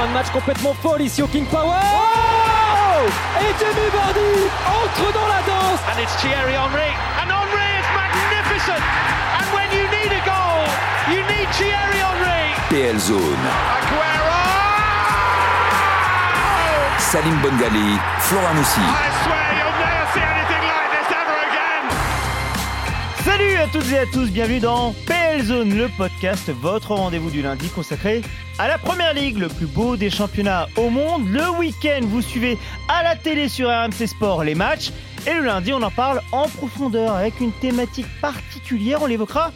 fin de match complètement folle ici au King Power. Oh Et Jamie Vardy entre dans la danse. And it's Thierry Henry. And Henry is magnificent. And when you need a goal, you need Thierry Henry. PL Zone. Aguero! Salim Bongali, Flora Moussi. I swear you'll never see anything like this ever again. Salut à toutes et à tous, bienvenue dans PL Zone, le podcast, votre rendez-vous du lundi consacré à la Première Ligue, le plus beau des championnats au monde. Le week-end, vous suivez à la télé sur RMC Sport les matchs. Et le lundi, on en parle en profondeur avec une thématique particulière. On l'évoquera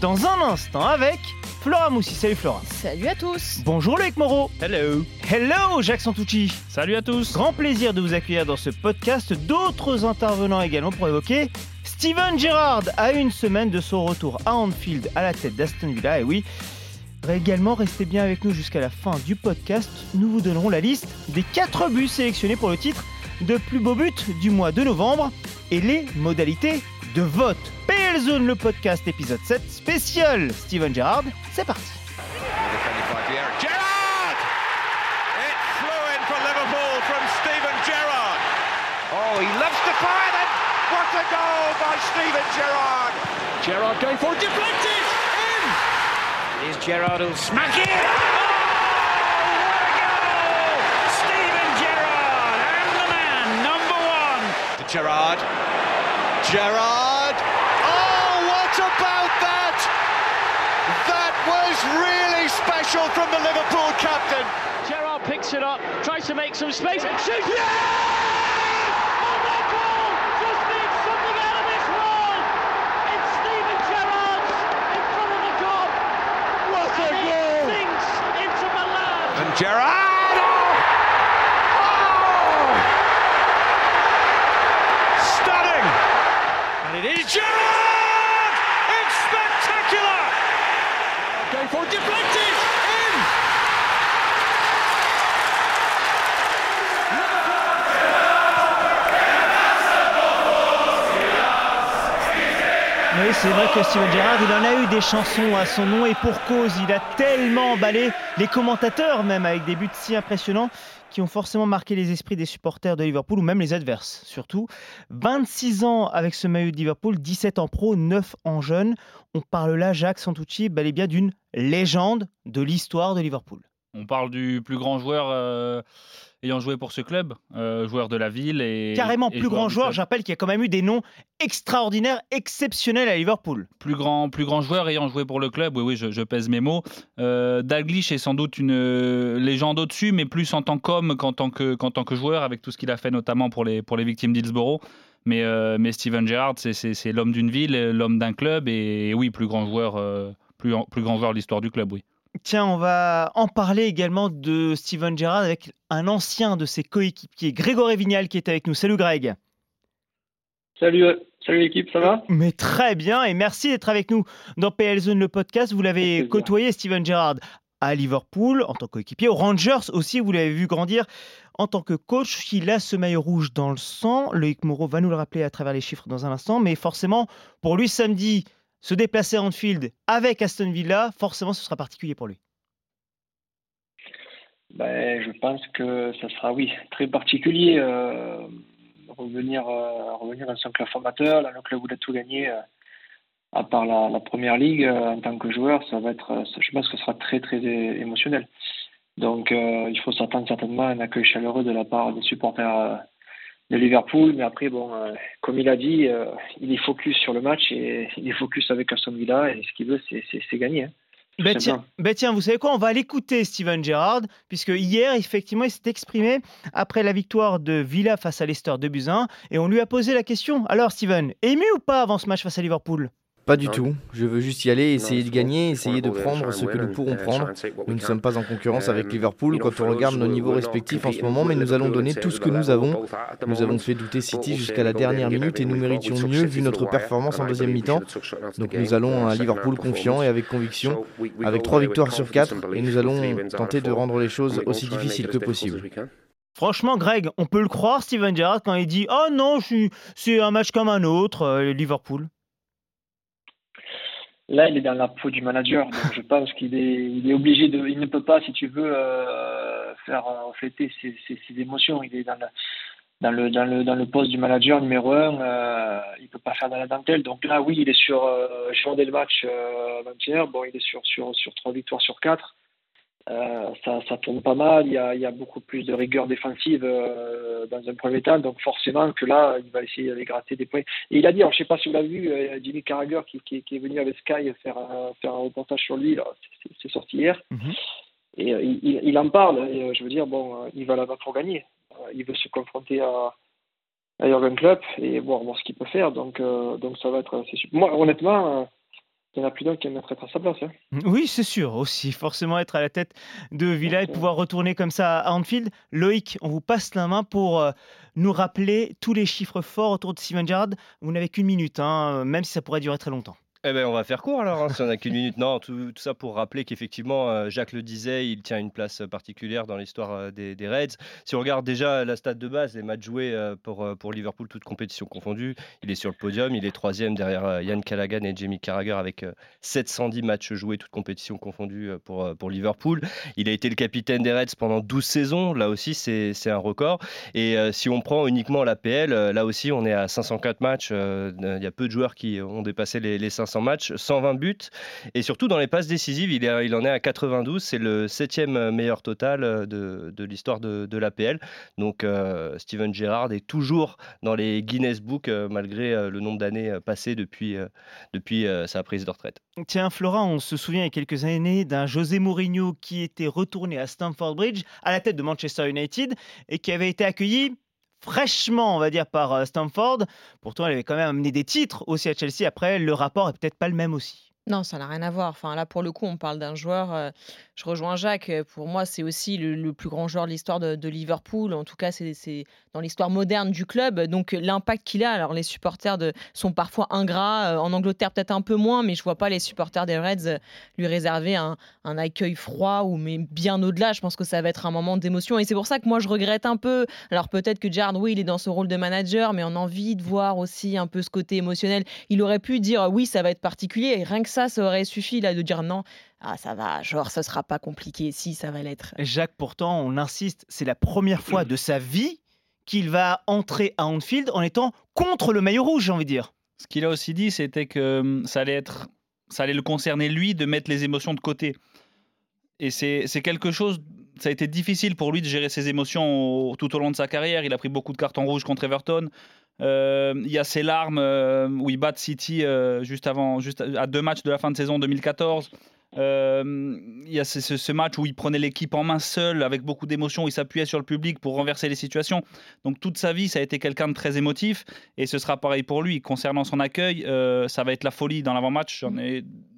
dans un instant avec Flora Moussi. Salut Flora. Salut à tous Bonjour Loïc Moreau. Hello Hello Jacques Santucci. Salut à tous Grand plaisir de vous accueillir dans ce podcast. D'autres intervenants également pour évoquer Steven Gerrard à une semaine de son retour à Anfield à la tête d'Aston Villa. Et oui, également restez bien avec nous jusqu'à la fin du podcast. Nous vous donnerons la liste des 4 buts sélectionnés pour le titre de plus beau but du mois de novembre et les modalités de vote. PL Zone, le podcast épisode 7 spécial Steven Gerrard. C'est parti. Oh, he loves to fire then. What a goal by Steven Gerrard. Gerrard going for it, deflected. In. Here's Gerrard who'll smack it. Oh, what a goal! Steven Gerrard and the man, number one. Gerrard. Gerrard. Oh, what about that? That was really special from the Liverpool captain. Gerrard picks it up, tries to make some space, and shoots. Yeah! And Oh! Oh! Stunning! And it is Gerrard! C'est vrai que Steven Gerrard, il en a eu des chansons à son nom et pour cause. Il a tellement emballé les commentateurs, même avec des buts si impressionnants, qui ont forcément marqué les esprits des supporters de Liverpool ou même les adverses, surtout. 26 ans avec ce maillot de Liverpool, 17 en pro, 9 en jeune. On parle là, Jacques Santucci, bel et bien d'une légende de l'histoire de Liverpool. On parle du plus grand joueur euh, ayant joué pour ce club, euh, joueur de la ville et Carrément et plus grand joueur, club. j'appelle qu'il y a quand même eu des noms extraordinaires, exceptionnels à Liverpool. Plus grand, plus grand joueur ayant joué pour le club, oui, oui, je, je pèse mes mots. Euh, Dalglish est sans doute une euh, légende au-dessus, mais plus en tant qu'homme qu'en tant que, qu'en tant que joueur, avec tout ce qu'il a fait notamment pour les, pour les victimes d'Hillsborough. Mais, euh, mais Steven Gerrard, c'est, l'homme d'une ville, l'homme d'un club, et, oui, plus grand joueur, plus, plus grand joueur de l'histoire du club, oui. Tiens, on va en parler également de Steven Gerrard avec un ancien de ses coéquipiers, Grégory Vignal, qui est avec nous. Salut Greg. Salut, euh, salut l'équipe, ça va? Mais très bien, et merci d'être avec nous dans PL Zone, le podcast. Vous l'avez côtoyé, Steven Gerrard, à Liverpool en tant que coéquipier, aux Rangers aussi, vous l'avez vu grandir en tant que coach. Il a ce maillot rouge dans le sang. Loïc Moreau va nous le rappeler à travers les chiffres dans un instant, mais forcément, pour lui, samedi, se déplacer à Anfield avec Aston Villa, forcément, ce sera particulier pour lui. ben, Je pense que ça sera, oui, très particulier. euh, revenir, euh, revenir dans son club formateur, dans le club où il a tout gagné, euh, à part la, première ligue, euh, en tant que joueur, ça va être, je pense que ce sera très, très émotionnel. Donc, il faut s'attendre certainement à un accueil chaleureux de la part des supporters de Liverpool. Mais après, bon, euh, comme il a dit, euh, il est focus sur le match et il est focus avec Aston Villa et ce qu'il veut, c'est- c'est c'est gagner. hein. Ben tiens, ben tiens, vous savez quoi On va l'écouter, Steven Gerrard, puisque hier, effectivement, il s'est exprimé après la victoire de Villa face à Leicester de Buzyn, et on lui a posé la question. Alors, Steven, ému ou pas avant ce match face à Liverpool? Pas du tout. Je veux juste y aller, essayer de gagner, essayer de prendre ce que nous pourrons prendre. Nous ne sommes pas en concurrence avec Liverpool quand on regarde nos niveaux respectifs en ce moment, mais nous allons donner tout ce que nous avons. Nous avons fait douter City jusqu'à la dernière minute et nous méritions mieux vu notre performance en deuxième mi-temps. Donc nous allons à Liverpool confiant et avec conviction, avec trois victoires sur quatre, et nous allons tenter de rendre les choses aussi difficiles que possible. Franchement, Greg, on peut le croire, Steven Gerrard, quand il dit Oh non, je suis- c'est un match comme un autre, Liverpool. Là, il est dans la peau du manager, donc je pense qu'il est, il est obligé de, il ne peut pas, si tu veux, euh, faire refléter ses, émotions. Il est dans le, dans le, dans le, dans le poste du manager numéro un, euh, il peut pas faire dans la dentelle. Donc là, oui, il est sur, euh, je le match euh, avant bon, il est sur, sur, sur trois victoires sur quatre. Euh, ça, ça tourne pas mal, il y, a, il y a beaucoup plus de rigueur défensive euh, dans un premier temps, donc forcément que là, il va essayer d'aller gratter des points. Et il a dit, alors, je sais pas si vous l'avez vu, euh, Jimmy Carragher qui, qui, qui, est venu avec Sky faire, faire un reportage sur lui, c'est sorti hier, mhm. et il, il, en parle, et, je veux dire, bon, il va là-bas pour gagner, il veut se confronter à, à Jurgen Klopp et voir, voir ce qu'il peut faire, donc, donc ça va être. Moi, honnêtement, il y en a plus d'un qui aimerait être à sa place. Hein. Oui, c'est sûr aussi. Forcément, être à la tête de Villa et pouvoir retourner comme ça à Anfield. Loïc, on vous passe la main pour euh, nous rappeler tous les chiffres forts autour de Steven Gerrard. Vous n'avez qu'une minute, hein, même si ça pourrait durer très longtemps. Eh ben, on va faire court alors, hein, si on n'a qu'une minute. Non, tout, ça pour rappeler qu'effectivement, euh, Jacques le disait, il tient une place particulière dans l'histoire euh, des, Reds. Si on regarde déjà la stade de base, les matchs joués euh, pour, pour Liverpool, toutes compétitions confondues, il est sur le podium, il est troisième derrière Yann Callaghan et Jamie Carragher avec 710 matchs joués, toutes compétitions confondues pour, pour Liverpool. Il a été le capitaine des Reds pendant 12 saisons, là aussi c'est un record. Et si on prend uniquement la PL, là aussi on est à 504 matchs, il y a peu de joueurs qui ont dépassé les, les 500 match, 120 buts. Et surtout dans les passes décisives, il, en est à 92. C'est le septième meilleur total euh, de, l'histoire de, l'APL. Donc euh, Steven Gerrard est toujours dans les Guinness Book euh, malgré le nombre d'années passées depuis, depuis sa prise de retraite. Tiens, Flora, on se souvient il y a quelques années d'un José Mourinho qui était retourné à Stamford Bridge à la tête de Manchester United et qui avait été accueilli fraîchement, on va dire, par euh, Stamford. Pourtant, elle avait quand même amené des titres aussi à Chelsea. Après, le rapport est peut-être pas le même aussi. Non, ça n'a rien à voir. Enfin, là, pour le coup, on parle d'un joueur. Euh, je rejoins Jacques. Euh, pour moi, c'est aussi le, plus grand joueur de l'histoire de, Liverpool. En tout cas, c'est dans l'histoire moderne du club. Donc, l'impact qu'il a. Alors, les supporters sont parfois ingrats. Euh, en Angleterre, peut-être un peu moins, mais je vois pas les supporters des Reds lui réserver un, accueil froid ou mais bien au-delà. Je pense que ça va être un moment d'émotion. Et c'est pour ça que moi, je regrette un peu. Alors, peut-être que Gerrard, oui, il est dans ce rôle de manager, mais on a envie de voir aussi un peu ce côté émotionnel. Il aurait pu dire oui, ça va être particulier. Rien que ça, ça aurait suffi là de dire non. Ah, ça va, genre, ce sera pas compliqué. Si, ça va l'être. Jacques, pourtant, on insiste, c'est la première fois de sa vie qu'il va entrer à Anfield en étant contre le maillot rouge, j'ai envie de dire. Ce qu'il a aussi dit, c'était que hum, ça allait être, ça allait le concerner lui de mettre les émotions de côté. Et c'est quelque chose, ça a été difficile pour lui de gérer ses émotions tout au long de sa carrière. Il a pris beaucoup de cartons rouges contre Everton. Euh, il y a ces larmes euh, où il bat City euh, juste avant, juste à deux matchs de la fin de saison 2014. il y a ce, match où il prenait l'équipe en main seul, avec beaucoup d'émotion, il s'appuyait sur le public pour renverser les situations. Donc toute sa vie, ça a été quelqu'un de très émotif, et ce sera pareil pour lui. Concernant son accueil, ça va être la folie dans l'avant-match.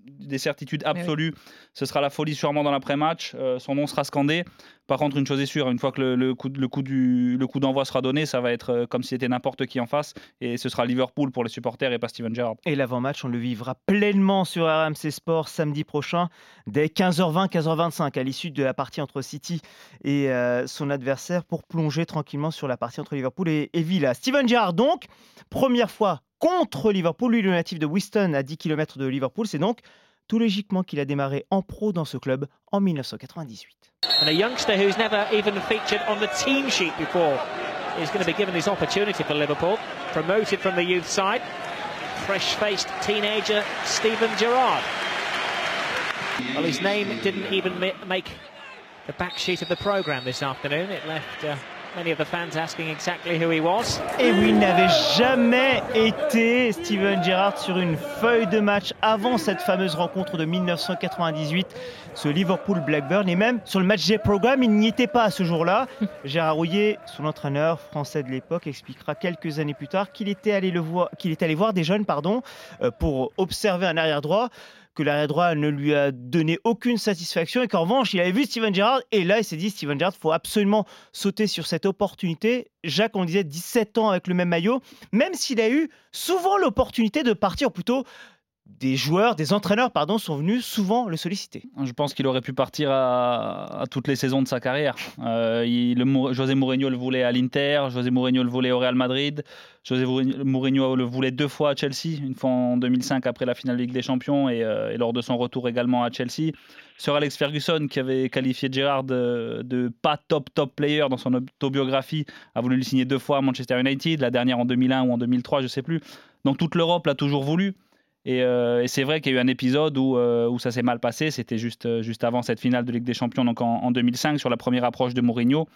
Des certitudes absolues. Ce sera la folie sûrement dans l'après-match. Euh, son nom sera scandé. Par contre, une chose est sûre, une fois que le, coup, le coup, du, le coup d'envoi sera donné, ça va être euh, comme si c'était n'importe qui en face. Et ce sera Liverpool pour les supporters et pas Steven Gerrard. Et l'avant-match, on le vivra pleinement sur RMC Sport samedi prochain, dès 15h20, 15h25, à l'issue de la partie entre City et euh, son adversaire, pour plonger tranquillement sur la partie entre Liverpool et, et Villa. Steven Gerrard, donc, première fois contre Liverpool, lui le natif de Winston à 10 km de Liverpool, c'est donc tout logiquement qu'il a démarré en pro dans ce club en 1998. And a youngster who's never even featured on the team sheet before is going to be given his opportunity Liverpool. Promoted from the youth side, fresh-faced teenager Stephen Gerrard. Well, his name didn't even make the back sheet of the programme this afternoon. It left uh, Many of the fans asking exactly who he was. Et oui, il n'avait jamais été Steven Gerrard sur une feuille de match avant cette fameuse rencontre de 1998, ce Liverpool-Blackburn. Et même sur le match J programme, il n'y était pas à ce jour-là. Gérard Rouillet, son entraîneur français de l'époque, expliquera quelques années plus tard qu'il était allé le voir, qu'il était allé voir des jeunes, pardon, euh, pour observer un arrière droit que l'arrière droit ne lui a donné aucune satisfaction et qu'en revanche, il avait vu Steven Gerrard et là, il s'est dit Steven Gerrard, faut absolument sauter sur cette opportunité. Jacques, on disait 17 ans avec le même maillot, même s'il a eu souvent l'opportunité de partir plutôt des joueurs, des entraîneurs, pardon, sont venus souvent le solliciter. Je pense qu'il aurait pu partir à, toutes les saisons de sa carrière. Euh, José Mourinho le voulait à l'Inter, José Mourinho le voulait au Real Madrid, José Mourinho le voulait deux fois à Chelsea, une fois en 2005 après la finale de Ligue des Champions et, et lors de son retour également à Chelsea. Sur Alex Ferguson, qui avait qualifié Gerrard de, de, pas top top player dans son autobiographie, a voulu le signer deux fois à Manchester United, la dernière en 2001 ou en 2003, je sais plus. Donc toute l'Europe l'a toujours voulu. Euh, et, c'est vrai qu'il y a eu un épisode où, euh, ça s'est mal passé. C'était juste, euh, juste avant cette finale de Ligue des Champions, donc en, 2005, sur la première approche de Mourinho,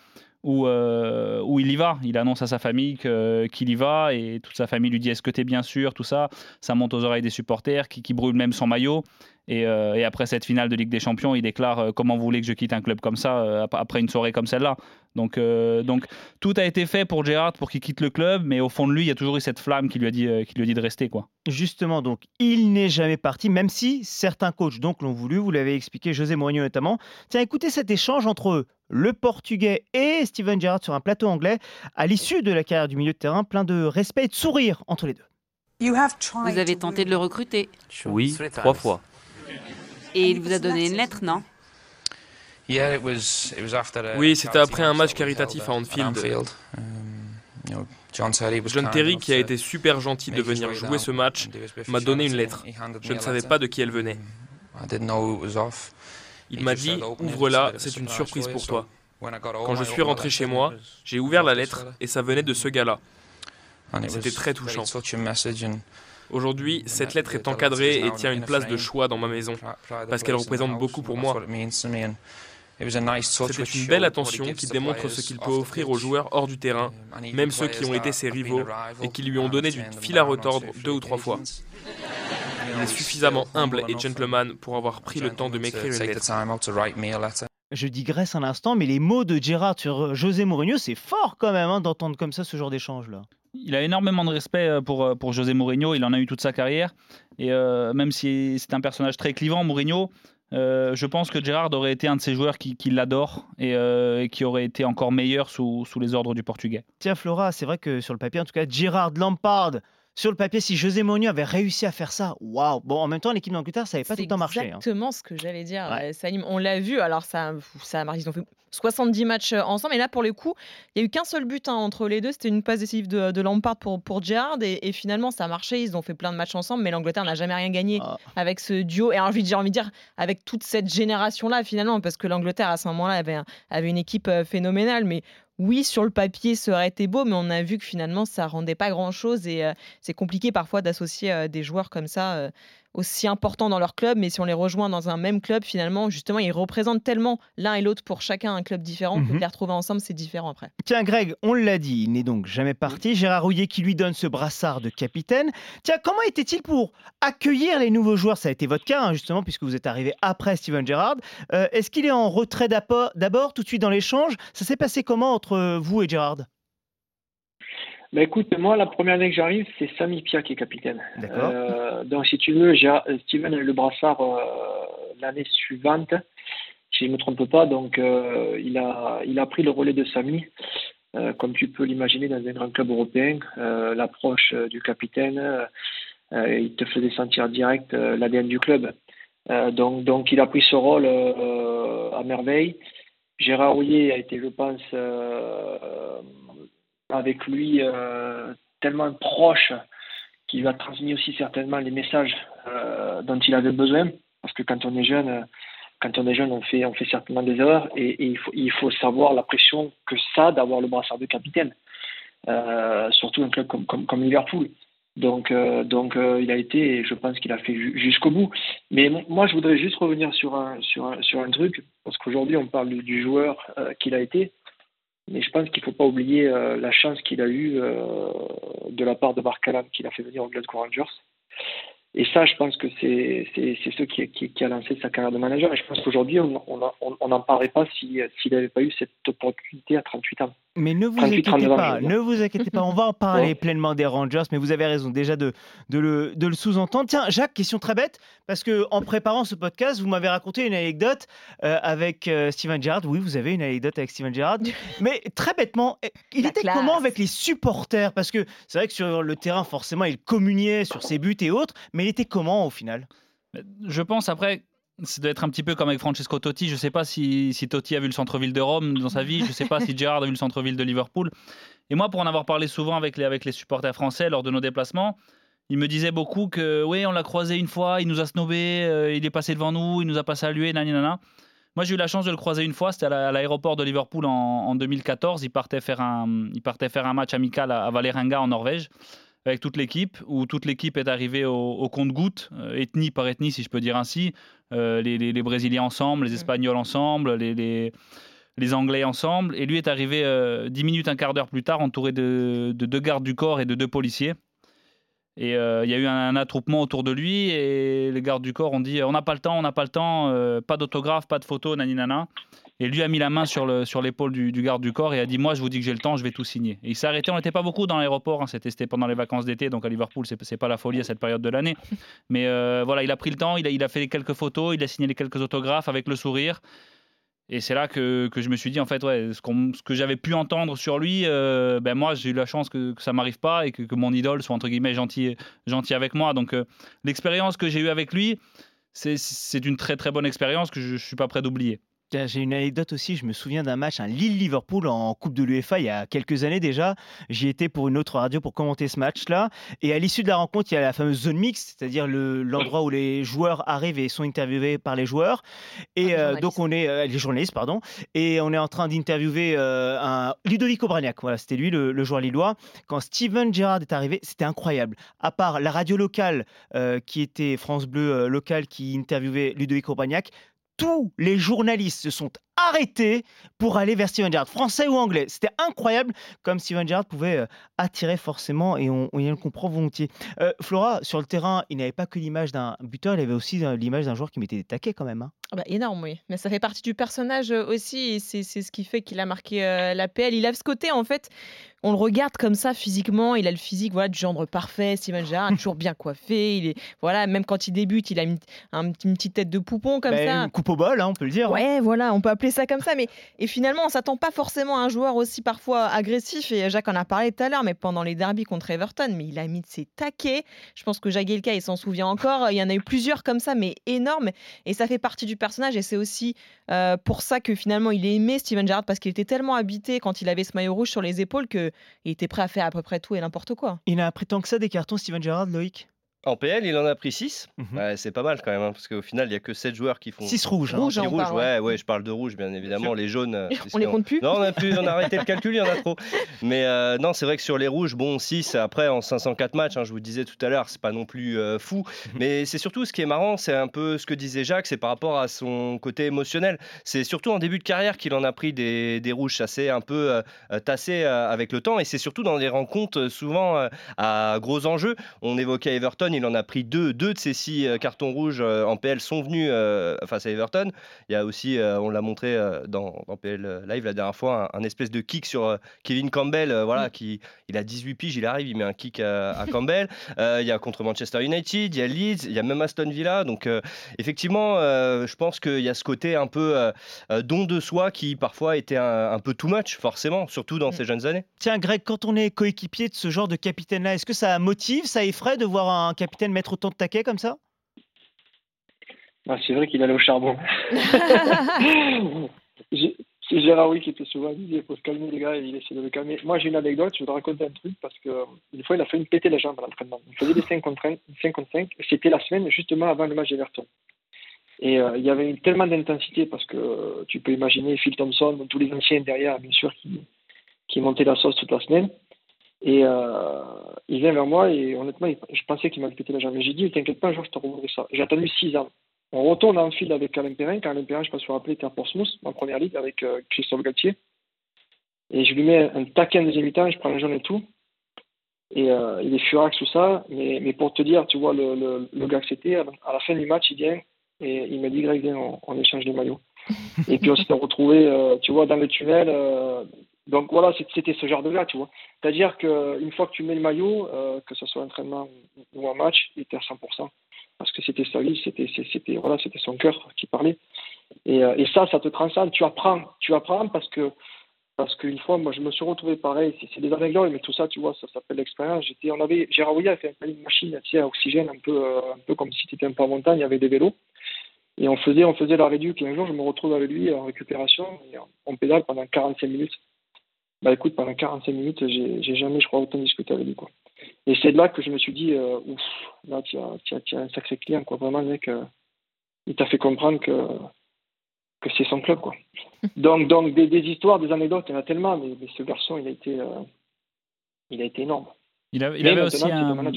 où, il y va. Il annonce à sa famille qu'il y va et toute sa famille lui dit Est-ce que tu es bien sûr? Tout ça. Ça monte aux oreilles des supporters qui, brûlent même son maillot. Et, après cette finale de Ligue des Champions, il déclare comment vous voulez que je quitte un club comme ça après une soirée comme celle-là? Donc, donc tout a été fait pour Gérard pour qu'il quitte le club, mais au fond de lui, il y a toujours eu cette flamme qui lui a dit, qui lui a dit de rester. Quoi. Justement, donc il n'est jamais parti, même si certains coachs donc l'ont voulu. Vous l'avez expliqué, José Mourinho notamment. Tiens, écoutez cet échange entre le Portugais et Steven Gerrard sur un plateau anglais à l'issue de la carrière du milieu de terrain, plein de respect et de sourire entre les deux. Vous avez tenté de le recruter Oui, trois fois. Et il vous a donné une lettre, non? Oui, c'était après un match caritatif à Anfield. Um, John Terry, qui a été super gentil de venir jouer ce match, m'a donné une lettre. Je ne savais pas de qui elle venait. Il m'a dit, ouvre-la, c'est une surprise pour toi. Quand je suis rentré chez moi, j'ai ouvert la lettre et ça venait de ce gars-là. C'était très touchant. Aujourd'hui, cette lettre est encadrée et tient une place de choix dans ma maison, parce qu'elle représente beaucoup pour moi. C'était une belle attention qui démontre ce qu'il peut offrir aux joueurs hors du terrain, même ceux qui ont été ses rivaux et qui lui ont donné du fil à retordre deux ou trois fois. Il est suffisamment humble et gentleman pour avoir pris le temps de m'écrire une lettre. Je digresse un instant, mais les mots de Gérard sur José Mourinho, c'est fort quand même hein, d'entendre comme ça ce genre d'échange-là il a énormément de respect euh, pour, euh, pour José Mourinho, il en a eu toute sa carrière. Et euh, même si c'est un personnage très clivant, Mourinho, je pense que Gérard aurait été un de ces joueurs qui, qui l'adore et, qui aurait été encore meilleur sous, sous, les ordres du Portugais. Tiens, Flora, c'est vrai que sur le papier, en tout cas, Gérard Lampard. Sur le papier, si José Mourinho avait réussi à faire ça, waouh! Bon, en même temps, l'équipe d'Angleterre, ça n'avait pas tout le temps marché. C'est hein. exactement ce que j'allais dire. Salim, on l'a vu, alors ça, ça a marché. Ils ont fait 70 matchs euh, ensemble. Et là, pour le coup, il n'y a eu qu'un seul but hein, entre les deux. C'était une passe décisive de, de Lampard pour, pour Gerrard. Et, finalement, ça a marché. Ils ont fait plein de matchs ensemble. Mais l'Angleterre n'a jamais rien gagné ah. avec ce duo. Et j'ai envie de dire, avec toute cette génération-là, finalement, parce que l'Angleterre, à ce moment-là, avait, avait une équipe euh, phénoménale. Mais oui, sur le papier, ça aurait été beau, mais on a vu que finalement, ça rendait pas grand-chose et euh, c'est compliqué parfois d'associer des joueurs comme ça aussi importants dans leur club, mais si on les rejoint dans un même club, finalement, justement, ils représentent tellement l'un et l'autre pour chacun un club différent que mhm. les retrouver ensemble, c'est différent après. Tiens, Greg, on l'a dit, il n'est donc jamais parti. Gérard Rouillet qui lui donne ce brassard de capitaine. Tiens, comment était-il pour accueillir les nouveaux joueurs? Ça a été votre cas, hein, justement, puisque vous êtes arrivé après Steven Gerrard. Euh, est-ce qu'il est en retrait d'abord, tout de suite dans l'échange? Ça s'est passé comment entre vous et Gerrard? Bah écoute, moi, la première année que j'arrive, c'est Sami Pia qui est capitaine. Euh, donc, si tu veux, Steven a eu le brassard euh, l'année suivante, si je ne me trompe pas. Donc, euh, il, a, il a pris le relais de Sami. Euh, comme tu peux l'imaginer dans un grand club européen, l'approche du capitaine, il te faisait sentir direct l'ADN du club. donc, donc, il a pris ce rôle à merveille. Gérard Rouillet a été, je pense, avec lui euh, tellement proche qu'il va transmettre aussi certainement les messages euh, dont il avait besoin. Parce que quand on est jeune, quand on est jeune, on fait, on fait certainement des erreurs et, il, faut, il faut savoir la pression que ça d'avoir le brassard de capitaine, euh, surtout un club comme, comme, Liverpool. Donc, donc il a été, je pense qu'il a fait jusqu'au bout. Mais moi, je voudrais juste revenir sur un, sur sur un truc, parce qu'aujourd'hui, on parle du joueur qu'il a été. Mais je pense qu'il ne faut pas oublier euh, la chance qu'il a eue euh, de la part de Marc Allam, qu'il a fait venir au Glasgow Rangers. Et ça, je pense que c'est ce qui, qui, a lancé sa carrière de manager. Et je pense qu'aujourd'hui, on n'en parlerait pas s'il n'avait pas eu cette opportunité à 38 ans. Mais ne vous inquiétez pas, ne vous inquiétez pas, on va en parler pleinement des Rangers, mais vous avez raison déjà de, de le, de le sous-entendre. Tiens, Jacques, question très bête, parce que en préparant ce podcast, vous m'avez raconté une anecdote euh, avec euh, Steven Gerrard. Oui, vous avez une anecdote avec Steven Gerrard, mais très bêtement, eh, il était comment avec les supporters? Parce que c'est vrai que sur le terrain, forcément, il communiait sur ses buts et autres, mais il était comment au final? Je pense après ça doit être un petit peu comme avec Francesco Totti. Je ne sais pas si, Totti a vu le centre-ville de Rome dans sa vie. Je ne sais pas si Gerrard a vu le centre-ville de Liverpool. Et moi, pour en avoir parlé souvent avec les, supporters français lors de nos déplacements, il me disait beaucoup que oui, on l'a croisé une fois, il nous a snobé, euh, il est passé devant nous, il nous a pas salué, nanana. Moi, j'ai eu la chance de le croiser une fois, c'était à l'aéroport de Liverpool en, 2014. Il partait, faire un, match amical à, Valerenga en Norvège avec toute l'équipe, où toute l'équipe est arrivée au, compte-goutte, euh, ethnie par ethnie, si je peux dire ainsi. Euh, les, les, Brésiliens ensemble, les Espagnols ensemble, les, les, les Anglais ensemble. Et lui est arrivé dix minutes, un quart d'heure plus tard, entouré de, de, deux gardes du corps et de deux policiers. Et euh, il y a eu un, attroupement autour de lui et les gardes du corps ont dit on n'a pas le temps, on n'a pas le temps, euh, pas d'autographe, pas de photo, naninana. Et lui a mis la main sur l'épaule sur du, du, garde du corps et a dit moi je vous dis que j'ai le temps, je vais tout signer. Et il s'est arrêté, on n'était pas beaucoup dans l'aéroport, hein, c'était pendant les vacances d'été, donc à Liverpool c'est pas la folie à cette période de l'année. Mais euh, voilà, il a pris le temps, il a, il a fait quelques photos, il a signé les quelques autographes avec le sourire. Et c'est là que, que, je me suis dit, en fait, ouais, ce, ce que j'avais pu entendre sur lui, euh, ben moi, j'ai eu la chance que, que ça m'arrive pas et que, que, mon idole soit, entre guillemets, gentil, gentil avec moi. Donc, euh, l'expérience que j'ai eue avec lui, c'est une très, très bonne expérience que je ne suis pas prêt d'oublier. J'ai une anecdote aussi, je me souviens d'un match, un Lille-Liverpool en Coupe de l'UEFA il y a quelques années déjà. J'y étais pour une autre radio pour commenter ce match-là. Et à l'issue de la rencontre, il y a la fameuse zone mixte, c'est-à-dire l'endroit où les joueurs arrivent et sont interviewés par les joueurs. Et ah, euh, donc on est, euh, les journalistes, pardon. Et on est en train d'interviewer euh, un Ludovic Obraniak. Voilà, c'était lui le, joueur lillois. Quand Steven Gerrard est arrivé, c'était incroyable. À part la radio locale qui était France Bleu locale qui interviewait Ludovic Obraniak, tous les journalistes se sont arrêtés pour aller vers Steven Gerrard, français ou anglais. C'était incroyable comme Steven Gerrard pouvait euh, attirer forcément et on, le comprend volontiers. Euh, Flora, sur le terrain, il n'avait pas que l'image d'un buteur, il avait aussi euh, l'image d'un joueur qui mettait des taquets quand même. Hein. Ah bah, énorme, oui. Mais ça fait partie du personnage aussi et c'est ce qui fait qu'il a marqué la PL. Il a ce côté, en fait, on le regarde comme ça physiquement, il a le physique voilà, du gendre parfait, Steven Gerrard, toujours bien coiffé, il est voilà, même quand il débute, il a une, petite tête de poupon comme ben, ça. Une coupe au bol, hein, on peut le dire. Hein. Ouais, voilà, on peut appeler ça comme ça, mais et finalement, on s'attend pas forcément à un joueur aussi parfois agressif et Jacques en a parlé tout à l'heure, mais pendant les derbies contre Everton, mais il a mis de ses taquets. Je pense que Jagielka, il s'en souvient encore. Il y en a eu plusieurs comme ça, mais énormes, et ça fait partie du personnage et c'est aussi euh, pour ça que finalement il est aimé Steven Gerrard parce qu'il était tellement habité quand il avait ce maillot rouge sur les épaules qu'il était prêt à faire à peu près tout et n'importe quoi. Il a pris tant que ça des cartons Steven Gerrard, Loïc en PL, il en a pris 6. Mhm. c'est pas mal quand même, hein, parce qu'au final, il n'y a que 7 joueurs qui font. 6 rouges. Hein. Rouge, rouges, ouais, ouais, je parle de rouge, bien évidemment. Les jaunes. Euh, on les compte plus Non, on a, plus, on a arrêté le calcul, il y en a trop. Mais euh, non, c'est vrai que sur les rouges, bon, 6, après, en 504 matchs, hein, je vous disais tout à l'heure, c'est pas non plus euh, fou. Mhm. Mais c'est surtout ce qui est marrant, c'est un peu ce que disait Jacques, c'est par rapport à son côté émotionnel. C'est surtout en début de carrière qu'il en a pris des, des rouges. Ça s'est un peu tassé avec le temps. Et c'est surtout dans des rencontres, souvent à gros enjeux. On évoquait Everton, il en a pris deux deux, de ces six euh, cartons rouges euh, en PL sont venus euh, face à Everton. Il y a aussi, on l'a montré dans, PL Live la dernière fois, un, espèce de kick sur Kevin Campbell. voilà, mm. qui, il a 18 piges, il arrive, il met un kick à, Campbell. il y a contre Manchester United, il y a Leeds, il y a même Aston Villa. Donc, effectivement, je pense qu'il y a ce côté un peu don de soi qui parfois était un, peu too much, forcément, surtout dans mm. ces jeunes années. Tiens, Greg, quand on est coéquipier de ce genre de capitaine-là, est-ce que ça motive, ça effraie de voir un capitaine mettre autant de taquet comme ça? Bah, C'est vrai qu'il allait au charbon. c'est Gérard oui qui était souvent dit il faut se calmer les gars et il essaie de le calmer. Moi j'ai une anecdote, je voudrais raconter un truc parce que euh, une fois il a fait une péter la jambe à l'entraînement. Il faisait des 5 contre 5, c'était la semaine justement avant le match d'Everton. Et euh, il y avait tellement d'intensité parce que euh, tu peux imaginer Phil Thompson, tous les anciens derrière bien sûr qui, qui montaient la sauce toute la semaine. Et euh, il vient vers moi et honnêtement, je pensais qu'il m'avait pété la jambe. J'ai dit, t'inquiète pas, un jour je te remontrerai ça. J'ai attendu 6 ans. On retourne en fil avec Alain Perrin. Quand Alain Perrin, je ne sais pas si vous rappelez, était à Portsmouth, en première ligue, avec euh, Christophe Galtier. Et je lui mets un taquin deuxième mi-temps, je prends le jaune et tout. Et euh, il est furax, tout ça. Mais, mais pour te dire, tu vois, le, le, gars que c'était, à la fin du match, il vient et il m'a dit, Greg, viens, on, échange les maillots. et puis on s'est retrouvé, tu vois, dans le tunnel, donc voilà, c'était ce genre de gars, tu vois. C'est-à-dire qu'une fois que tu mets le maillot, euh, que ce soit un entraînement ou un match, il était à 100%. Parce que c'était sa vie, c'était voilà, son cœur qui parlait. Et, euh, et, ça, ça te transcende. Tu apprends, tu apprends parce que parce qu'une fois, moi, je me suis retrouvé pareil. C'est des anecdotes, mais tout ça, tu vois, ça s'appelle l'expérience. J'étais, on avait, Gérard Ouillet a fait une machine, tu sais, à oxygène, un peu, euh, un peu comme si tu étais un peu en montagne, il y avait des vélos. Et on faisait, on faisait la réduction. Et un jour, je me retrouve avec lui en récupération, et on pédale pendant 45 minutes. Bah écoute, pendant 45 minutes, j'ai jamais, je crois, autant discuté avec lui. Quoi. Et c'est de là que je me suis dit, euh, ouf, là, tu as, un sacré client. Quoi. Vraiment, le mec, euh, il t'a fait comprendre que, que c'est son club. Quoi. donc, donc des, des, histoires, des anecdotes, il y en a tellement, mais, mais ce garçon, il a été, euh, il a été énorme. Il, a, il avait aussi un...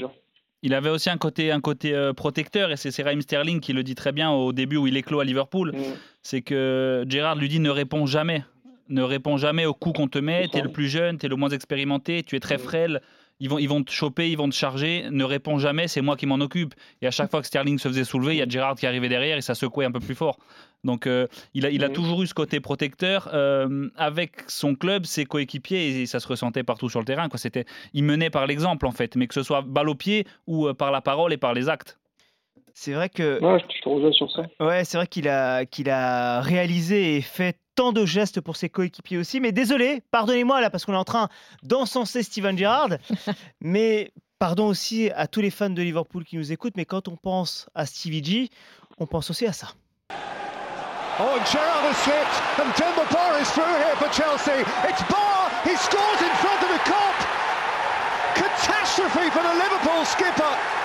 Il avait aussi un côté, un côté euh, protecteur, et c'est Raheem Sterling qui le dit très bien au début où il éclot à Liverpool. Mm. C'est que Gerrard lui dit ne réponds jamais. Ne réponds jamais aux coups qu'on te met. Tu es le plus jeune, tu es le moins expérimenté, tu es très frêle ils vont, ils vont te choper, ils vont te charger, ne réponds jamais, c'est moi qui m'en occupe. Et à chaque fois que Sterling se faisait soulever, il y a Gerrard qui arrivait derrière et ça secouait un peu plus fort. Donc euh, il, a, il a toujours eu ce côté protecteur euh, avec son club, ses coéquipiers, et ça se ressentait partout sur le terrain. Quoi. C'était, il menait par l'exemple en fait, mais que ce soit balle au pied ou euh, par la parole et par les actes. C'est vrai que. Ouais, je te rejoins sur ça. Ouais, c'est vrai qu'il a, qu'il a réalisé et fait tant de gestes pour ses coéquipiers aussi. Mais désolé, pardonnez-moi là, parce qu'on est en train d'encenser Steven Gerrard. mais pardon aussi à tous les fans de Liverpool qui nous écoutent. Mais quand on pense à Stevie G, on pense aussi à ça. Oh, and Gerrard has slipped, and Demba Ba is through here for Chelsea. It's Ba, he scores in front of the cop. Catastrophe for the Liverpool skipper.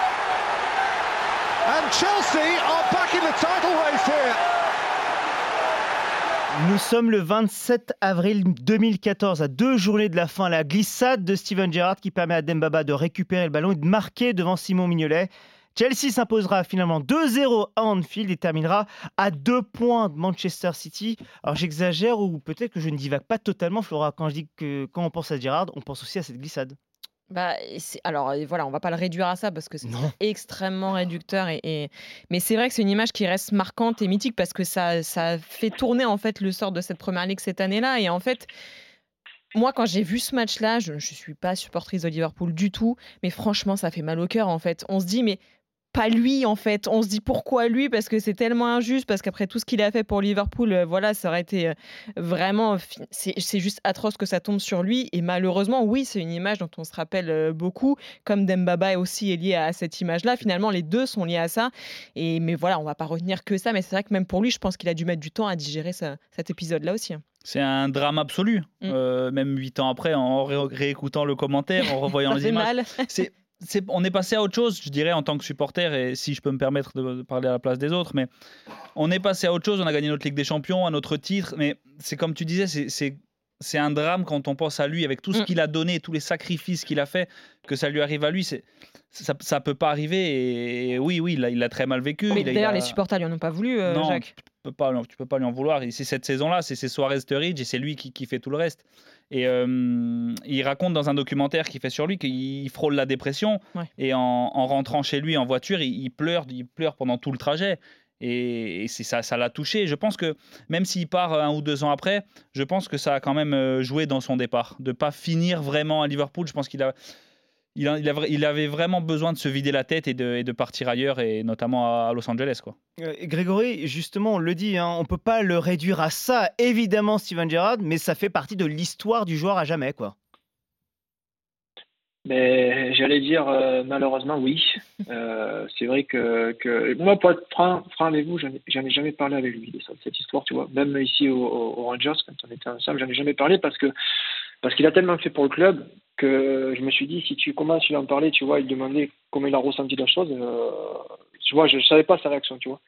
And Chelsea are back in the title race here. Nous sommes le 27 avril 2014, à deux journées de la fin. La glissade de Steven Gerrard qui permet à Dembaba de récupérer le ballon et de marquer devant Simon Mignolet. Chelsea s'imposera finalement 2-0 à Anfield et terminera à deux points de Manchester City. Alors j'exagère ou peut-être que je ne divague pas totalement, Flora, quand je dis que quand on pense à Gerrard, on pense aussi à cette glissade. Bah, alors voilà, on va pas le réduire à ça parce que c'est extrêmement réducteur. Et, Mais c'est vrai que c'est une image qui reste marquante et mythique parce que ça, ça fait tourner en fait le sort de cette première ligue cette année-là. Et en fait, moi, quand j'ai vu ce match-là, je ne suis pas supportrice de Liverpool du tout, mais franchement, ça fait mal au cœur en fait. On se dit, mais pas lui en fait. On se dit pourquoi lui? Parce que c'est tellement injuste parce qu'après tout ce qu'il a fait pour Liverpool, euh, voilà, ça aurait été euh, vraiment c'est juste atroce que ça tombe sur lui et malheureusement oui, c'est une image dont on se rappelle euh, beaucoup comme Dembaba est aussi lié à cette image-là. Finalement, les deux sont liés à ça et mais voilà, on va pas retenir que ça mais c'est vrai que même pour lui, je pense qu'il a dû mettre du temps à digérer cet épisode-là aussi. Hein. C'est un drame absolu, mm. même huit ans après, en réécoutant le commentaire, en revoyant les images. C'est on est passé à autre chose, je dirais, en tant que supporter, et si je peux me permettre de parler à la place des autres, mais on est passé à autre chose, on a gagné notre Ligue des Champions, un autre titre, mais c'est comme tu disais, c'est un drame quand on pense à lui, avec tout ce mm. qu'il a donné, tous les sacrifices qu'il a fait, que ça lui arrive à lui, ça, ça peut pas arriver, et, oui, oui, il l'a très mal vécu. D'ailleurs, les supporters lui en ont pas voulu, euh, Jacques. Peux pas, tu peux pas lui en vouloir, c'est cette saison-là, c'est Suarez Sturridge, et c'est lui qui, qui fait tout le reste. Et euh, il raconte dans un documentaire qu'il fait sur lui qu'il frôle la dépression. Et en, rentrant chez lui en voiture, il, pleure, il pleure pendant tout le trajet. Et, ça, ça l'a touché. Je pense que même s'il part un ou deux ans après, je pense que ça a quand même euh, joué dans son départ. De pas finir vraiment à Liverpool, je pense qu'il a, il, avait vraiment besoin de se vider la tête et de, partir ailleurs, et notamment à, Los Angeles. Quoi. Euh, Grégory, justement, on le dit, hein, on ne peut pas le réduire à ça, évidemment, Steven Gerrard, mais ça fait partie de l'histoire du joueur à jamais. quoi. Mais j'allais dire euh, malheureusement oui. Euh, c'est vrai que, moi pour être franc, franc avec vous, j'en ai jamais parlé avec lui de cette histoire, tu vois. Même ici au, au Rangers quand on était ensemble, j'en ai jamais parlé parce que parce qu'il a tellement fait pour le club que je me suis dit, si tu commences à lui en parler, tu vois, il demandait comment il a ressenti la chose, euh, tu vois, je ne savais pas sa réaction, tu vois.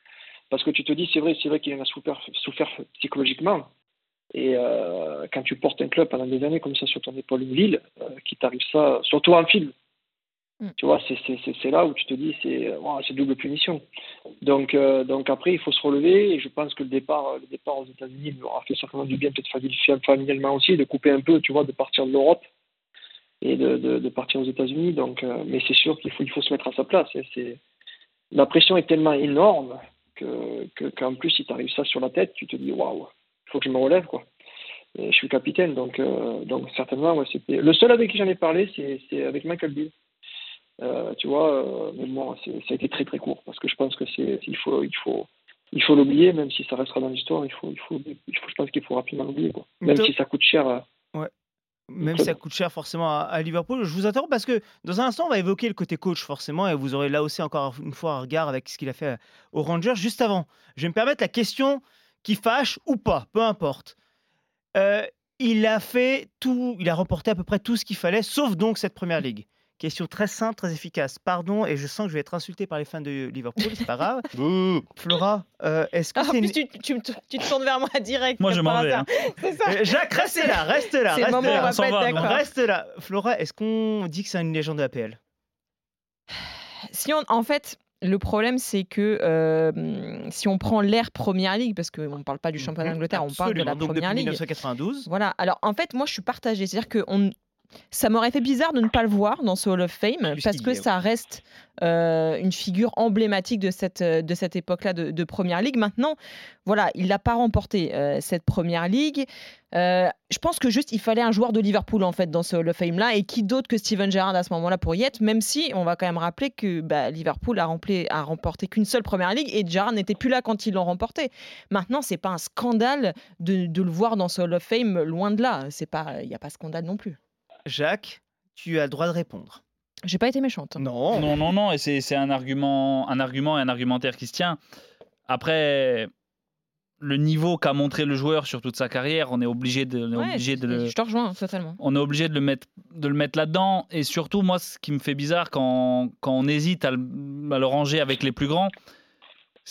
Parce que tu te dis, c'est vrai, c'est vrai qu'il en a souffert, souffert psychologiquement. Et euh, quand tu portes un club pendant des années comme ça sur ton épaule, une ville, euh, qui t'arrive ça, surtout en film, mm. tu vois, c'est là où tu te dis, c'est c'est double punition. Donc, donc après, il faut se relever, et je pense que le départ, le départ aux États-Unis aura fait certainement du bien, peut-être familialement aussi, de couper un peu, tu vois, de partir de l'Europe et de, de, partir aux États-Unis. Donc, euh, mais c'est sûr qu'il faut, il faut se mettre à sa place. C'est, la pression est tellement énorme que, qu'en plus, si t'arrive ça sur la tête, tu te dis waouh, faut que je me relève quoi. Et je suis capitaine, donc, euh, donc certainement, ouais, c'était le seul avec qui j'en ai parlé, c'est, avec Michael Bill. Euh, tu vois, mais bon, ça a été très très court parce que je pense que c'est, il faut, il faut, il faut l'oublier, même si ça restera dans l'histoire. Il faut, il faut, il faut je pense qu'il faut rapidement l'oublier, quoi. Même si ça coûte cher. Ouais. même si ça coûte cher forcément à, Liverpool. Je vous interromps parce que dans un instant, on va évoquer le côté coach forcément et vous aurez là aussi encore une fois un regard avec ce qu'il a fait aux Rangers. Juste avant, je vais me permettre la question qui fâche ou pas, peu importe. Euh, il a fait tout, il a remporté à peu près tout ce qu'il fallait, sauf donc cette première ligue. Question très simple, très efficace. Pardon, et je sens que je vais être insulté par les fans de Liverpool, c'est pas grave. Flora, euh, est-ce que ah, c'est. tu, tu, tu, te tournes vers moi direct. Moi, je m'en vais. Hein. Euh, Jacques, reste là, reste là. Reste, moment là. On va pas reste là. Flora, est-ce qu'on dit que c'est une légende de l'APL Si on, en fait, le problème, c'est que euh, si on prend l'ère Première Ligue, parce qu'on ne parle pas du mmh, championnat d'Angleterre, on parle de la Première Ligue. 1992. Voilà. Alors en fait, moi, je suis partagée. C'est-à-dire qu'on ça m'aurait fait bizarre de ne pas le voir dans ce Hall of Fame parce que ça reste euh, une figure emblématique de cette, euh, de cette époque-là de, Première Ligue. Maintenant, voilà, il n'a pas remporté euh, cette Première Ligue. je pense que juste il fallait un joueur de Liverpool en fait dans ce Hall of Fame-là et qui d'autre que Steven Gerrard à ce moment-là pour y être, même si on va quand même rappeler que bah, Liverpool a, a remporté qu'une seule Première Ligue et Gerrard n'était plus là quand ils l'ont remporté. Maintenant, c'est pas un scandale de, de, le voir dans ce Hall of Fame, loin de là. Il n'y a pas scandale non plus. Jacques, tu as le droit de répondre. J'ai pas été méchante. Non. Non, non, non. Et c'est un argument, un argument et un argumentaire qui se tient. Après, le niveau qu'a montré le joueur sur toute sa carrière, on est obligé de, obligé de le. Je te rejoins totalement. On est obligé de le mettre, de le mettre là-dedans. Et surtout, moi, ce qui me fait bizarre quand, quand on hésite à le, à le ranger avec les plus grands,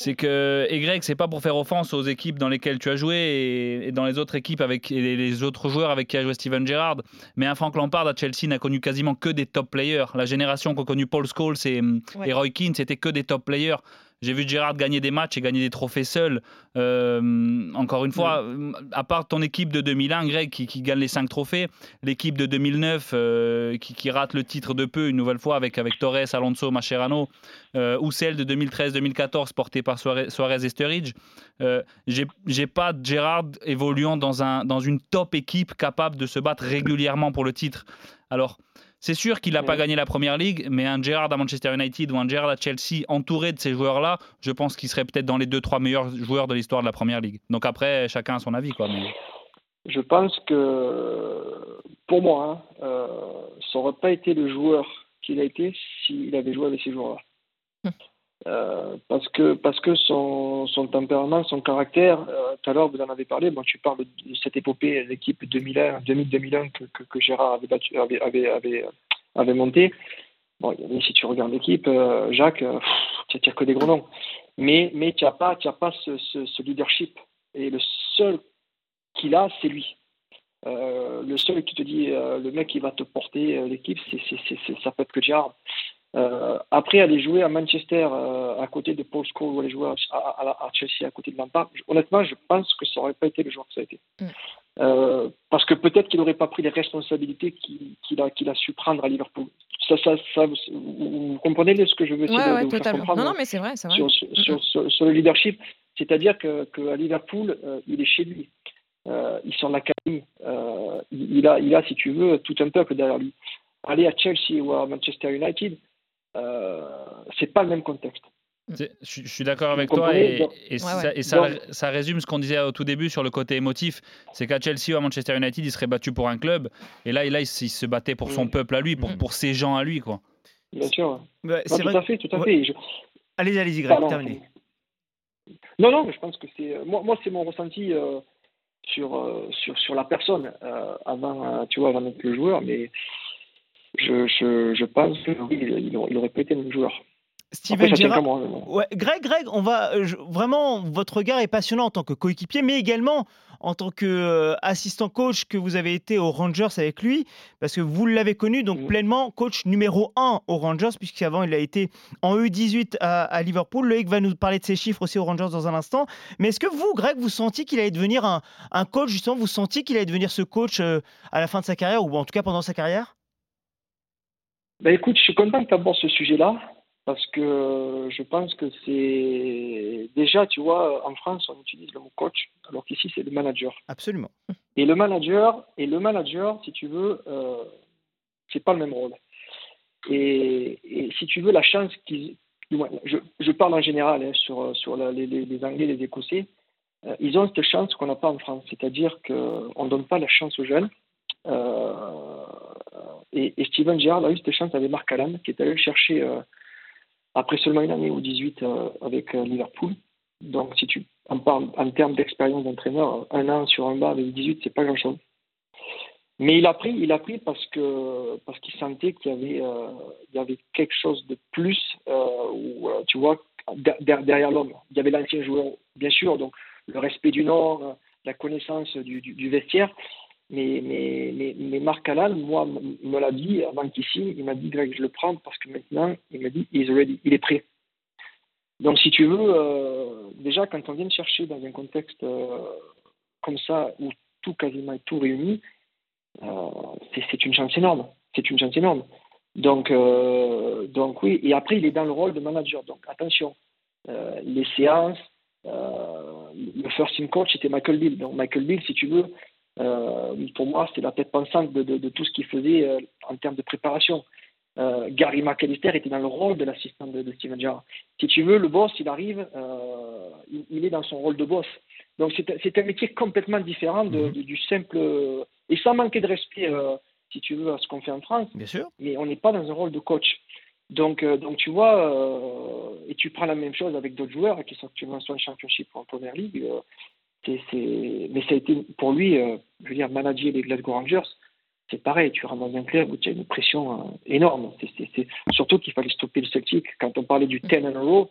c'est que et Greg, c'est pas pour faire offense aux équipes dans lesquelles tu as joué et, dans les autres équipes avec les autres joueurs avec qui a joué Steven Gerrard. Mais un Frank Lampard à Chelsea n'a connu quasiment que des top players. La génération qu'ont connu Paul Scholes et, et Roy Keane, c'était que des top players. J'ai vu Gérard gagner des matchs et gagner des trophées seul. Euh, encore une fois, euh, à part ton équipe de 2001, Greg, qui, gagne les 5 trophées, l'équipe de 2009 euh, qui, rate le titre de peu une nouvelle fois avec, avec Torres, Alonso, Mascherano, ou celle de 2013-2014 portée par Suarez, et Sturridge, j'ai pas Gérard évoluant dans, un, dans une top équipe capable de se battre régulièrement pour le titre. Alors, c'est sûr qu'il n'a pas gagné la première ligue, mais un Gerrard à Manchester United ou un Gerrard à Chelsea entouré de ces joueurs-là, je pense qu'il serait peut-être dans les deux, trois meilleurs joueurs de l'histoire de la première ligue. Donc après, chacun a son avis. Quoi, Je pense que pour moi, hein, euh, ça n'aurait pas été le joueur qu'il a été s'il avait joué avec ces joueurs-là. Euh, parce que son, tempérament, son caractère. Euh, tout à l'heure, vous en avez parlé. Bon, tu parles de cette épopée, l'équipe 2001, 2000-2001 que, Gérard avait, battu, avait, monté. Bon, si tu regardes l'équipe, euh, Jacques, tu n'as que des gros noms. Mais mais tu n'as pas, as pas ce, ce, leadership. Et le seul qu'il a, c'est lui. le seul qui te dit, le mec qui va te porter l'équipe, ça peut être que Gérard. Euh, après, aller jouer à Manchester euh, à côté de Paul Scholes ou aller jouer à, à, Chelsea à côté de Lampard, honnêtement, je pense que ça n'aurait pas été le joueur que ça a été. Mm. Euh, parce que peut-être qu'il n'aurait pas pris les responsabilités qu'il a, su prendre à Liverpool. Ça, ça, ça, vous, comprenez ce que je veux ouais, de, faire comprendre Non, non, mais c'est vrai, c'est vrai. Sur, sur, sur, sur, le leadership, c'est-à-dire qu'à que Liverpool, il est chez lui. il sort de l'académie. il, a, il a, si tu veux, tout un peuple derrière lui. Aller à Chelsea ou à Manchester United, c'est pas le même contexte. Je, suis d'accord avec toi et, ça, résume ce qu'on disait au tout début sur le côté émotif. C'est qu'à Chelsea ou à Manchester United, il serait battu pour un club et là, là il, se battait pour son mm. peuple à lui, pour, mm. pour ses gens à lui. Quoi. Bien sûr. tout à fait, tout à fait. Allez, allez-y, Greg, terminé. Non, non, mais je pense que c'est. Moi, moi c'est mon ressenti euh, sur, euh, sur, sur la personne avant, tu vois, avant d'être le joueur, mais je, je, je pense que oui, il, aurait pu être un joueur. Steven Gerrard. Ouais, Greg, Greg, on va euh, vraiment votre regard est passionnant en tant que coéquipier, mais également en tant qu'assistant euh, coach que vous avez été aux Rangers avec lui, parce que vous l'avez connu donc pleinement coach numéro 1 aux Rangers, puisqu'avant il a été en U18 à, Liverpool. Loïc va nous parler de ses chiffres aussi aux Rangers dans un instant. Mais est-ce que vous, Greg, vous sentiez qu'il allait devenir un, un, coach, justement, vous sentiez qu'il allait devenir ce coach euh, à la fin de sa carrière, ou en tout cas pendant sa carrière? Ben écoute, je suis content que tu abordes ce sujet-là parce que je pense que c'est déjà, tu vois, en France, on utilise le mot coach, alors qu'ici c'est le manager. Absolument. Et le manager, et le manager, si tu veux, euh, c'est pas le même rôle. Et, et, si tu veux, la chance qu'ils, je, je, parle en général hein, sur sur les, les, Anglais, les Écossais, euh, ils ont cette chance qu'on n'a pas en France, c'est-à-dire qu'on ne donne pas la chance aux jeunes et, Steven Gerrard a eu cette chance avec Mark Allen, qui est allé le chercher après seulement une année ou 18 avec Liverpool. Donc, si tu en parles en termes d'expérience d'entraîneur, un an sur un bas avec 18, c'est pas grand-chose. Mais il a pris, il a pris parce que parce qu'il sentait qu'il y avait euh, y avait quelque chose de plus euh, où, euh, tu vois derrière l'homme. Il y avait l'ancien joueur, bien sûr, donc le respect du nom, la connaissance du, vestiaire. Mais, mais, mais, mais, Marc Alal, moi, me l'a dit avant qu'il signe, il m'a dit Greg, je le prends parce que maintenant, il m'a dit he's ready, il est prêt. Donc, si tu veux, déjà, quand on vient de chercher dans un contexte comme ça, où tout quasiment est tout réuni, euh, c'est une chance énorme. C'est une chance énorme. Donc, euh, donc oui, et après, il est dans le rôle de manager. Donc attention, euh, les séances, le first team coach, c'était Michael Bill. Donc Michael Bill, si tu veux, pour moi, c'est la tête pensante de, de, tout ce qu'il faisait en termes de préparation. Gary McAllister était dans le rôle de l'assistant de, Steven Gerrard. Si tu veux, le boss, il arrive, il, il, est dans son rôle de boss. Donc c'est un métier complètement différent de, mhm. du simple et sans manquer de respect, euh, si tu veux, à ce qu'on fait en France. Bien sûr. Mais on n'est pas dans un rôle de coach. Donc, euh, donc tu vois, euh, et tu prends la même chose avec d'autres joueurs qui sont actuellement soit en championship ou en mais ça a été pour lui, je veux dire, manager les Glasgow Rangers, c'est pareil. Tu rentres dans un club où tu as une pression énorme. C'est surtout qu'il fallait stopper le Celtic. Quand on parlait du 10 in a row,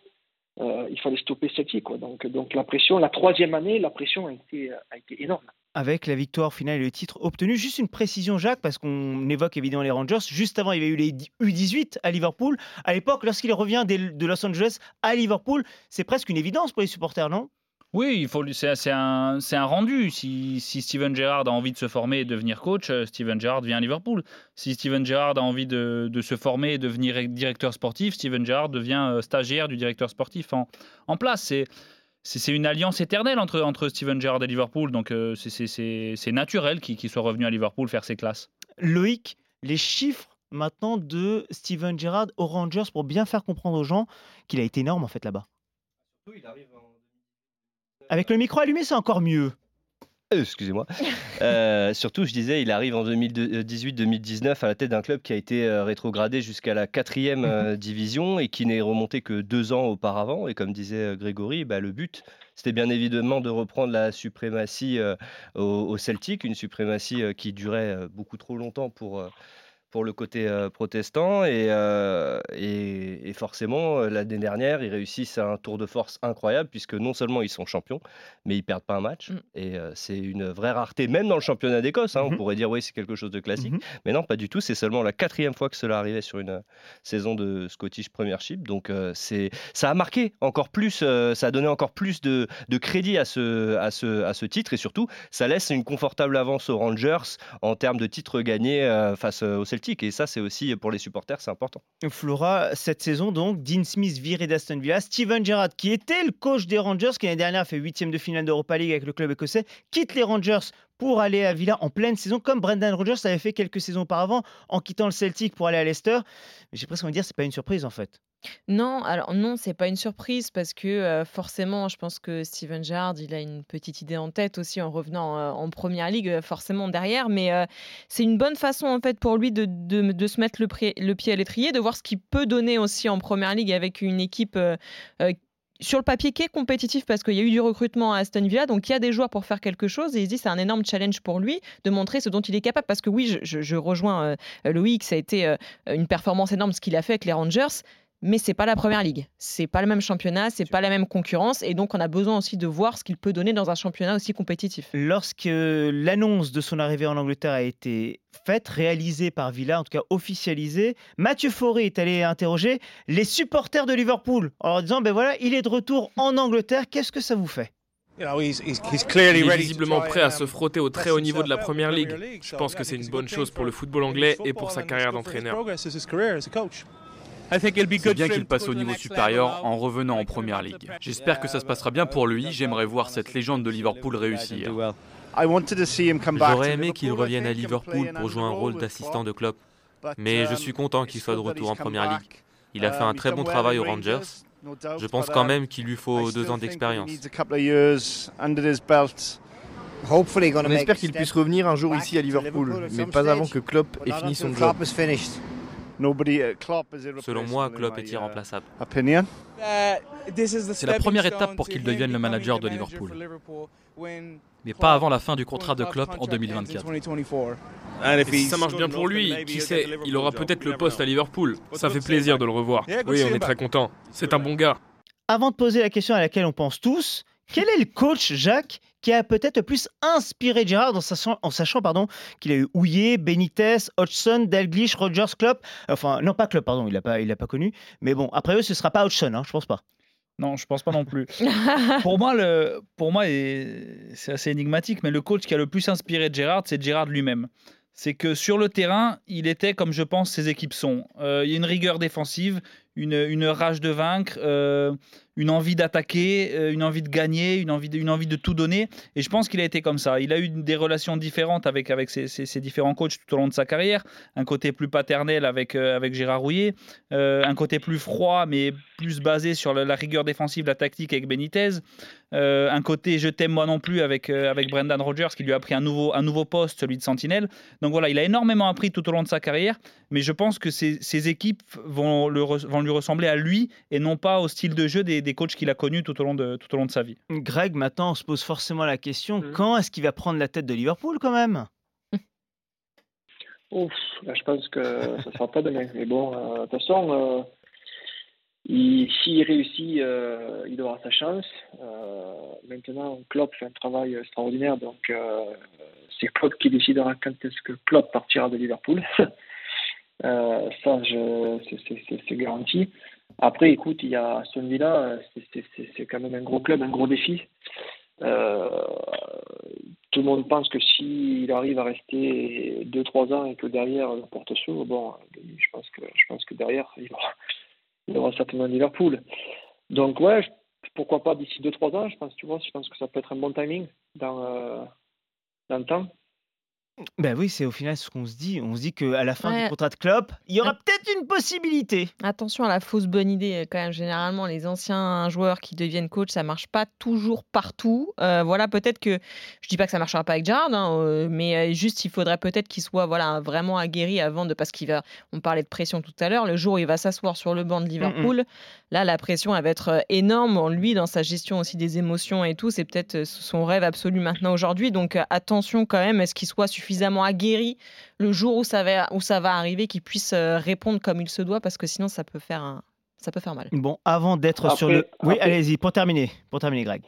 il fallait stopper le Celtic. Quoi. Donc, donc la pression, la troisième année, la pression a été, a été énorme avec la victoire finale et le titre obtenu. Juste une précision, Jacques, parce qu'on évoque évidemment les Rangers. Juste avant, il y avait eu les U18 à Liverpool. À l'époque, lorsqu'il revient de Los Angeles à Liverpool, c'est presque une évidence pour les supporters, non? Oui, il faut, c'est, un, un, rendu. Si, si, Steven Gerrard a envie de se former et devenir coach, euh, Steven Gerrard vient à Liverpool. Si Steven Gerrard a envie de, de se former et devenir directeur sportif, Steven Gerrard devient euh, stagiaire du directeur sportif en, en place. C'est, c'est une alliance éternelle entre, entre Steven Gerrard et Liverpool, donc euh, c'est naturel qu'il soit revenu à Liverpool faire ses classes. Loïc, les chiffres maintenant de Steven Gerrard aux Rangers pour bien faire comprendre aux gens qu'il a été énorme en fait là-bas. Avec le micro allumé, c'est encore mieux. Euh, excusez-moi. Euh, surtout, je disais, il arrive en 2018-2019 à la tête d'un club qui a été euh, rétrogradé jusqu'à la quatrième mhm. division et qui n'est remonté que deux ans auparavant. Et comme disait Grégory, bah, le but, c'était bien évidemment de reprendre la suprématie au, au, Celtic, une suprématie qui durait beaucoup trop longtemps pour pour le côté protestant. Et, et, forcément, l'année dernière, ils réussissent un tour de force incroyable, puisque non seulement ils sont champions, mais ils perdent pas un match. Mmh. Et c'est une vraie rareté, même dans le championnat d'Écosse. Hein, on mmh pourrait dire, oui, c'est quelque chose de classique. Mmh mais non, pas du tout. C'est seulement la quatrième fois que cela arrivait sur une saison de Scottish Premiership. Donc, c'est ça a marqué encore plus, ça a donné encore plus de, de crédit à ce, à, ce, à ce titre. Et surtout, ça laisse une confortable avance aux Rangers en termes de titres gagnés face aux Celtics. Et ça, c'est aussi pour les supporters, c'est important. Flora, cette saison, donc, Dean Smith viré d'Aston Villa, Steven Gerrard, qui était le coach des Rangers, qui l'année dernière a fait huitième de finale d'Europa League avec le club écossais, quitte les Rangers pour aller à Villa en pleine saison, comme Brendan Rodgers avait fait quelques saisons auparavant en quittant le Celtic pour aller à Leicester. J'ai presque envie de dire, c'est pas une surprise en fait. Non, alors non, c'est pas une surprise parce que forcément, je pense que Steven Gerrard, il a une petite idée en tête aussi en revenant en première ligue, forcément derrière. Mais c'est une bonne façon en fait pour lui de, de, se mettre le, pied à l'étrier, de voir ce qu'il peut donner aussi en première ligue avec une équipe sur le papier qui est compétitif parce qu'il y a eu du recrutement à Aston Villa, donc il y a des joueurs pour faire quelque chose et il se dit c'est un énorme challenge pour lui de montrer ce dont il est capable parce que oui, je, rejoins Loïc, ça a été une performance énorme ce qu'il a fait avec les Rangers, mais c'est pas la première ligue. C'est pas le même championnat, c'est pas la même concurrence, et donc on a besoin aussi de voir ce qu'il peut donner dans un championnat aussi compétitif. Lorsque l'annonce de son arrivée en Angleterre a été faite, réalisée par Villa, en tout cas officialisée, Mathieu Fauré est allé interroger les supporters de Liverpool en leur disant ben voilà, il est de retour en Angleterre, qu'est-ce que ça vous fait? Il est visiblement prêt à se frotter au très haut niveau de la Première Ligue. Je pense que c'est une bonne chose pour le football anglais et pour sa carrière d'entraîneur. C'est bien qu'il passe au niveau supérieur en revenant en première ligue. J'espère que ça se passera bien pour lui. J'aimerais voir cette légende de Liverpool réussir. J'aurais aimé qu'il revienne à Liverpool pour jouer un rôle d'assistant de club. Mais je suis content qu'il soit de retour en première ligue. Il a fait un très bon travail aux Rangers. Je pense quand même qu'il lui faut deux ans d'expérience. On espère qu'il puisse revenir un jour ici à Liverpool, mais pas avant que Klopp ait fini son job. Selon moi, Klopp est irremplaçable. C'est la première étape pour qu'il devienne le manager de Liverpool. Mais pas avant la fin du contrat de Klopp en 2024. Et si ça marche bien pour lui, qui sait, il aura peut-être le poste à Liverpool. Ça fait plaisir de le revoir. Oui, on est très content. C'est un bon gars. Avant de poser la question à laquelle on pense tous, quel est le coach, Jacques, qui a peut-être le plus inspiré Gérard en sachant, en sachant pardon, qu'il a eu Houillet, Benitez, Hodgson, Dalglish, Rogers, Klopp. Enfin, non, pas Klopp, pardon, il l'a pas, il pas connu. Mais bon, après eux, ce sera pas Hodgson, hein, je pense pas. Non, je pense pas non plus. pour moi, le, pour moi, c'est assez énigmatique, mais le coach qui a le plus inspiré Gérard, c'est Gérard lui-même c'est que sur le terrain, il était comme je pense ses équipes sont. Euh, il y a une rigueur défensive, une, une rage de vaincre, euh, une envie d'attaquer, euh, une envie de gagner, une envie de, envie de tout donner. Et je pense qu'il a été comme ça. Il a eu des relations différentes avec, avec ses, ses, différents coachs tout au long de sa carrière. Un côté plus paternel avec, avec Gérard Rouillet, un côté plus froid mais plus basé sur la, rigueur défensive, la tactique avec Benitez. un côté je t'aime moi non plus avec, avec Brendan Rodgers qui lui a pris un nouveau, un nouveau poste, celui de sentinelle. Donc voilà, il a énormément appris tout au long de sa carrière, mais je pense que ses, ses équipes vont, le, vont lui ressembler à lui et non pas au style de jeu des coachs qu'il a connus tout au, long de, tout au long de sa vie. Greg, maintenant on se pose forcément la question, mmh. quand est-ce qu'il va prendre la tête de Liverpool quand même? Ouf, là, je pense que ça ne sera pas demain. Mais bon, euh, de toute façon, euh, s'il réussit, euh, il aura sa chance. Euh, maintenant, Klopp fait un travail extraordinaire, donc euh, c'est Klopp qui décidera quand est-ce que Klopp partira de Liverpool. Euh, ça, c'est garanti. Après, écoute, il y a Aston Villa, c'est quand même un gros club, un gros défi. Euh, tout le monde pense que s'il arrive à rester 2-3 ans et que derrière le porte s'ouvre, bon, je pense que derrière il aura, aura certainement Liverpool. Donc ouais, pourquoi pas d'ici 2-3 ans, je pense, tu vois, je pense que ça peut être un bon timing euh, dans le temps. Ben oui, c'est au final ce qu'on se dit. On se dit qu'à la fin du contrat de Klopp, il y aura peut-être une possibilité. Attention à la fausse bonne idée quand même. Généralement, les anciens joueurs qui deviennent coach, ça marche pas toujours partout. Euh, voilà, peut-être que je dis pas que ça marchera pas avec Gerrard, hein, euh, mais euh, juste il faudrait peut-être qu'il soit voilà vraiment aguerri avant de parce qu'il va. On parlait de pression tout à l'heure. Le jour où il va s'asseoir sur le banc de Liverpool, là la pression elle va être énorme. Lui, dans sa gestion aussi des émotions et tout, c'est peut-être son rêve absolu maintenant aujourd'hui. Donc attention quand même, est-ce qu'il soit suffisamment aguerri le jour où ça va, où ça va arriver, qu'il puisse répondre comme il se doit, parce que sinon ça peut faire, un, ça peut faire mal. Bon, avant d'être sur le... Oui, allez-y, pour terminer, pour terminer Greg.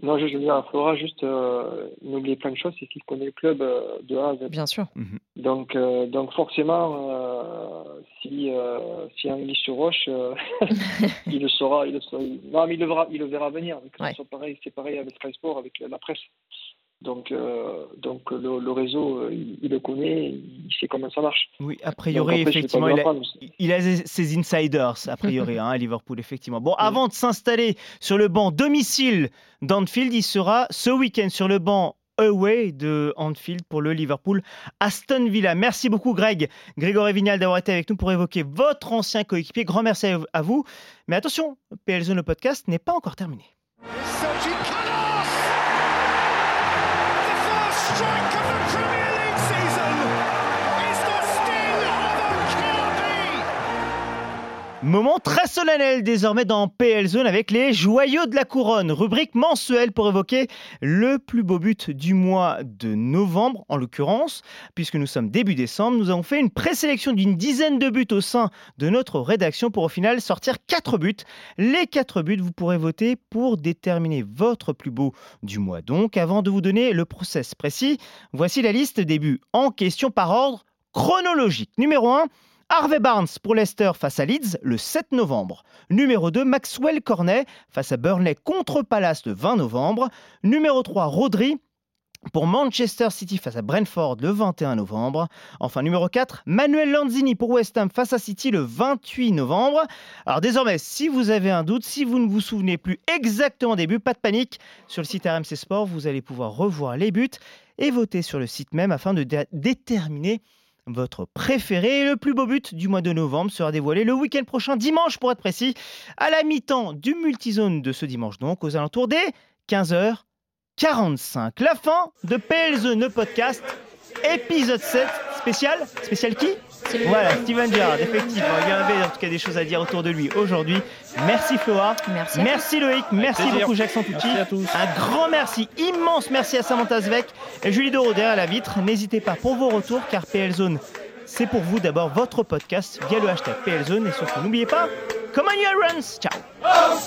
Non, je, veux dire, Flora, juste euh, n'oubliez plein de choses, c'est qu'il connaît le club de A à Z. Bien sûr. Mhm. Donc, donc forcément, si, si un sur roche, il le saura, il le saura. Non, mais il le verra, il le verra venir. C'est pareil, c'est pareil avec Sky Sport, avec la presse. Donc, euh, donc le, le réseau, euh, il, il, le connaît, il sait comment ça marche. Oui, a priori, après, effectivement, il a, il a, ses insiders, a priori, hein, à Liverpool, effectivement. Bon, avant de s'installer sur le banc domicile d'Anfield, il sera ce week-end sur le banc away de Anfield pour le Liverpool Aston Villa. Merci beaucoup Greg, Grégory Vignal d'avoir été avec nous pour évoquer votre ancien coéquipier. Grand merci à vous. Mais attention, PL Zone le podcast n'est pas encore terminé. Moment très solennel désormais dans PL Zone avec les joyaux de la couronne, rubrique mensuelle pour évoquer le plus beau but du mois de novembre en l'occurrence, puisque nous sommes début décembre, nous avons fait une présélection d'une dizaine de buts au sein de notre rédaction pour au final sortir quatre buts. Les quatre buts, vous pourrez voter pour déterminer votre plus beau du mois. Donc avant de vous donner le process précis, voici la liste des buts en question par ordre chronologique. Numéro 1, Harvey Barnes pour Leicester face à Leeds le 7 novembre. Numéro 2, Maxwell Cornet face à Burnley contre Palace le 20 novembre. Numéro 3, Rodri pour Manchester City face à Brentford le 21 novembre. Enfin, numéro 4, Manuel Lanzini pour West Ham face à City le 28 novembre. Alors désormais, si vous avez un doute, si vous ne vous souvenez plus exactement des buts, pas de panique. Sur le site RMC Sport, vous allez pouvoir revoir les buts et voter sur le site même afin de déterminer votre préféré. le plus beau but du mois de novembre sera dévoilé le week-end prochain, dimanche pour être précis, à la mi-temps du multizone de ce dimanche, donc aux alentours des 15h 45. La fin de PL Zone podcast, épisode 7, spécial. Spécial qui? Voilà, Steven Gerrard, effectivement, il y avait en tout cas des choses à dire autour de lui aujourd'hui. Merci Floa, merci, Loïc, merci beaucoup Jacques Tucci. Merci à tous. Un grand merci, immense merci à Samantha Zvek et Julie Doro derrière la vitre. N'hésitez pas pour vos retours car PLZone, c'est pour vous d'abord votre podcast via le hashtag PLZone et surtout n'oubliez pas, come on your runs, ciao. Oh